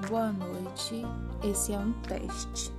Boa noite. Esse é um teste.